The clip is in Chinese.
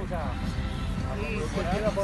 路上，啊 mình.